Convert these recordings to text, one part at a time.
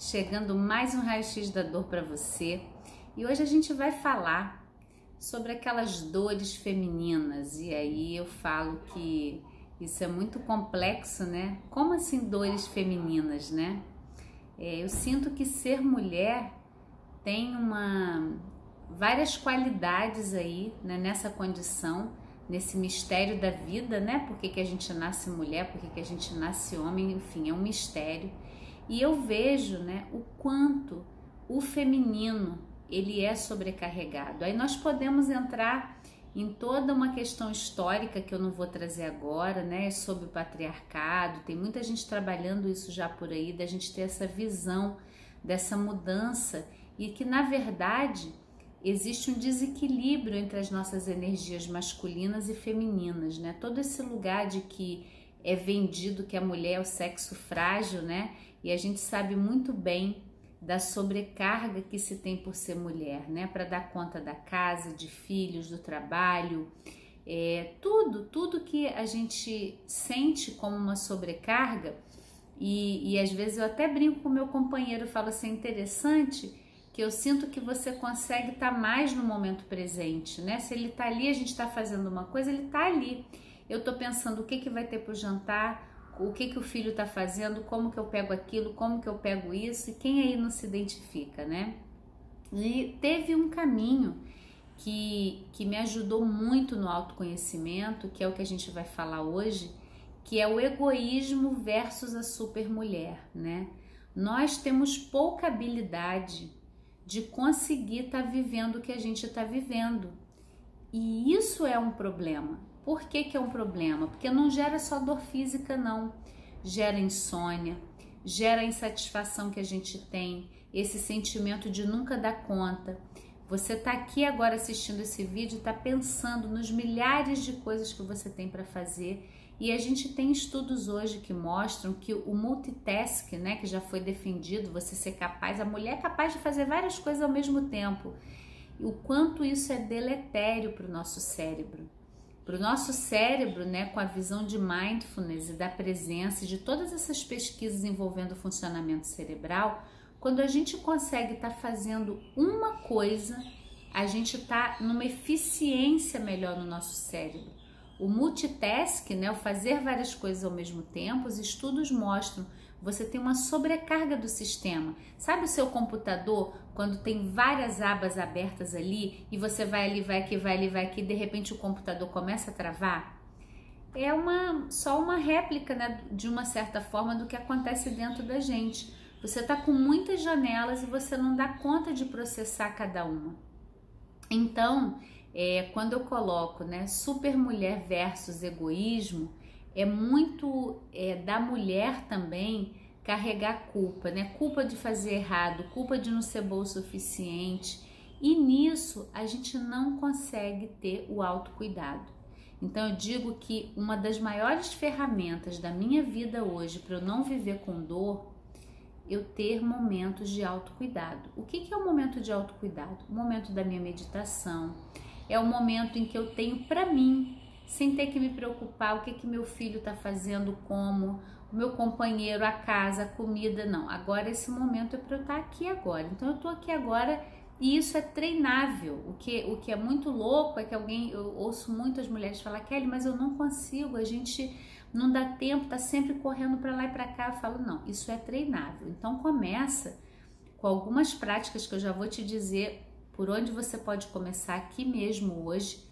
chegando mais um raio-x da dor para você. E hoje a gente vai falar sobre aquelas dores femininas. E aí eu falo que isso é muito complexo, né? Como assim dores femininas, né? É, eu sinto que ser mulher tem uma várias qualidades aí né, nessa condição, nesse mistério da vida, né? Por que, que a gente nasce mulher, por que, que a gente nasce homem, enfim, é um mistério. E eu vejo, né, o quanto o feminino ele é sobrecarregado. Aí nós podemos entrar em toda uma questão histórica que eu não vou trazer agora, né, sobre o patriarcado. Tem muita gente trabalhando isso já por aí, da gente ter essa visão dessa mudança e que na verdade existe um desequilíbrio entre as nossas energias masculinas e femininas, né? Todo esse lugar de que é vendido que a mulher é o sexo frágil, né? E a gente sabe muito bem da sobrecarga que se tem por ser mulher, né? Para dar conta da casa, de filhos, do trabalho, é, tudo, tudo que a gente sente como uma sobrecarga. E, e às vezes eu até brinco com meu companheiro, falo assim, é interessante que eu sinto que você consegue estar tá mais no momento presente, né? Se ele está ali, a gente está fazendo uma coisa, ele está ali. Eu estou pensando o que, que vai ter para o jantar, o que que o filho está fazendo, como que eu pego aquilo, como que eu pego isso, e quem aí não se identifica, né? E teve um caminho que, que me ajudou muito no autoconhecimento, que é o que a gente vai falar hoje, que é o egoísmo versus a supermulher, né? Nós temos pouca habilidade de conseguir estar tá vivendo o que a gente está vivendo. E isso é um problema. Por que, que é um problema? Porque não gera só dor física, não. Gera insônia, gera a insatisfação que a gente tem, esse sentimento de nunca dar conta. Você está aqui agora assistindo esse vídeo, está pensando nos milhares de coisas que você tem para fazer. E a gente tem estudos hoje que mostram que o multitask, né, que já foi defendido, você ser capaz, a mulher é capaz de fazer várias coisas ao mesmo tempo. O quanto isso é deletério para o nosso cérebro para o nosso cérebro, né, com a visão de mindfulness e da presença de todas essas pesquisas envolvendo o funcionamento cerebral, quando a gente consegue estar tá fazendo uma coisa, a gente está numa eficiência melhor no nosso cérebro. O multitask, né, o fazer várias coisas ao mesmo tempo, os estudos mostram você tem uma sobrecarga do sistema. Sabe o seu computador quando tem várias abas abertas ali e você vai ali, vai aqui, vai ali, vai aqui, de repente o computador começa a travar? É uma só uma réplica, né, de uma certa forma do que acontece dentro da gente. Você está com muitas janelas e você não dá conta de processar cada uma. Então, é, quando eu coloco, né, super mulher versus egoísmo, é muito é, da mulher também carregar culpa, né? Culpa de fazer errado, culpa de não ser boa o suficiente. E nisso a gente não consegue ter o autocuidado. Então eu digo que uma das maiores ferramentas da minha vida hoje para eu não viver com dor, eu ter momentos de autocuidado. O que, que é o momento de autocuidado? O momento da minha meditação. É o momento em que eu tenho para mim sem ter que me preocupar o que que meu filho está fazendo, como, o meu companheiro, a casa, a comida, não. Agora esse momento é para eu estar tá aqui agora. Então eu estou aqui agora e isso é treinável. O que, o que é muito louco é que alguém, eu ouço muitas mulheres falar, Kelly, mas eu não consigo, a gente não dá tempo, tá sempre correndo para lá e para cá. Eu falo, não, isso é treinável. Então começa com algumas práticas que eu já vou te dizer por onde você pode começar aqui mesmo hoje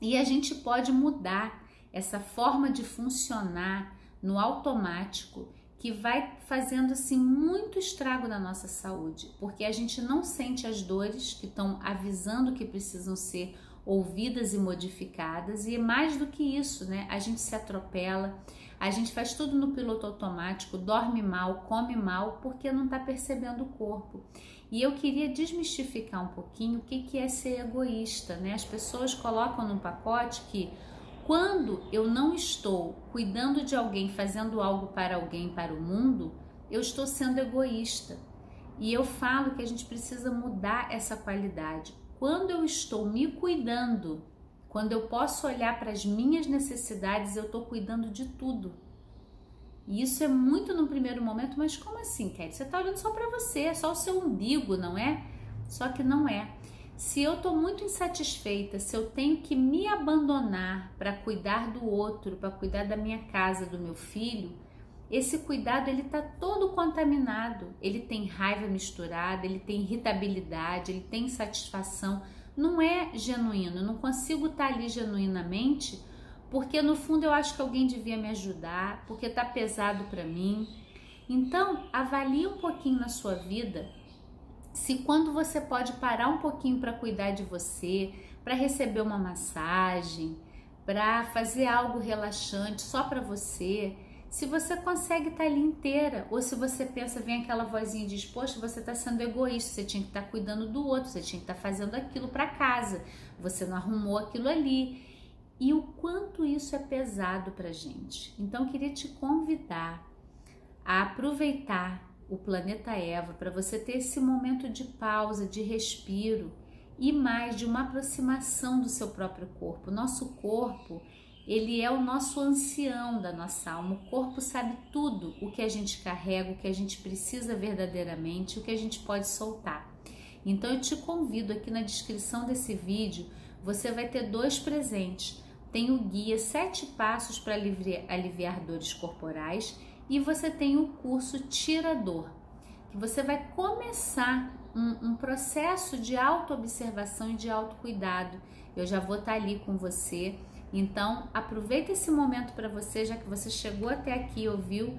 e a gente pode mudar essa forma de funcionar no automático que vai fazendo assim muito estrago na nossa saúde, porque a gente não sente as dores que estão avisando que precisam ser ouvidas e modificadas, e mais do que isso, né? A gente se atropela, a gente faz tudo no piloto automático, dorme mal, come mal, porque não está percebendo o corpo. E eu queria desmistificar um pouquinho o que, que é ser egoísta, né? As pessoas colocam num pacote que quando eu não estou cuidando de alguém, fazendo algo para alguém, para o mundo, eu estou sendo egoísta. E eu falo que a gente precisa mudar essa qualidade. Quando eu estou me cuidando, quando eu posso olhar para as minhas necessidades, eu estou cuidando de tudo. E isso é muito no primeiro momento, mas como assim, Kelly? Você está olhando só para você, é só o seu umbigo, não é? Só que não é. Se eu estou muito insatisfeita, se eu tenho que me abandonar para cuidar do outro, para cuidar da minha casa, do meu filho, esse cuidado ele está todo contaminado. Ele tem raiva misturada, ele tem irritabilidade, ele tem insatisfação. Não é genuíno. Eu não consigo estar tá ali genuinamente porque no fundo eu acho que alguém devia me ajudar, porque está pesado para mim. Então, avalie um pouquinho na sua vida se quando você pode parar um pouquinho para cuidar de você, para receber uma massagem, para fazer algo relaxante só para você, se você consegue estar tá ali inteira, ou se você pensa, vem aquela vozinha de poxa, você está sendo egoísta, você tinha que estar tá cuidando do outro, você tinha que estar tá fazendo aquilo para casa, você não arrumou aquilo ali. E o quanto isso é pesado para gente. Então, queria te convidar a aproveitar o planeta Eva para você ter esse momento de pausa, de respiro e mais de uma aproximação do seu próprio corpo. Nosso corpo, ele é o nosso ancião da nossa alma. O corpo sabe tudo o que a gente carrega, o que a gente precisa verdadeiramente, o que a gente pode soltar. Então eu te convido aqui na descrição desse vídeo, você vai ter dois presentes. Tem o guia Sete Passos para aliviar, dores corporais e você tem o curso Tirador, que você vai começar um, um processo de autoobservação e de autocuidado. Eu já vou estar ali com você. Então, aproveita esse momento para você, já que você chegou até aqui, ouviu?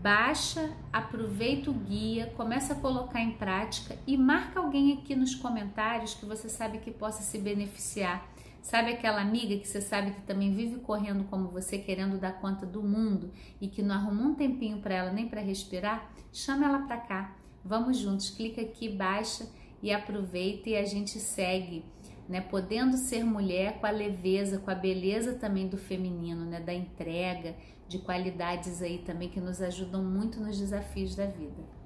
Baixa, aproveita o guia, começa a colocar em prática e marca alguém aqui nos comentários que você sabe que possa se beneficiar Sabe aquela amiga que você sabe que também vive correndo como você, querendo dar conta do mundo e que não arruma um tempinho para ela nem para respirar? Chama ela para cá. Vamos juntos. Clica aqui, baixa e aproveita e a gente segue, né? Podendo ser mulher com a leveza, com a beleza também do feminino, né? Da entrega, de qualidades aí também que nos ajudam muito nos desafios da vida.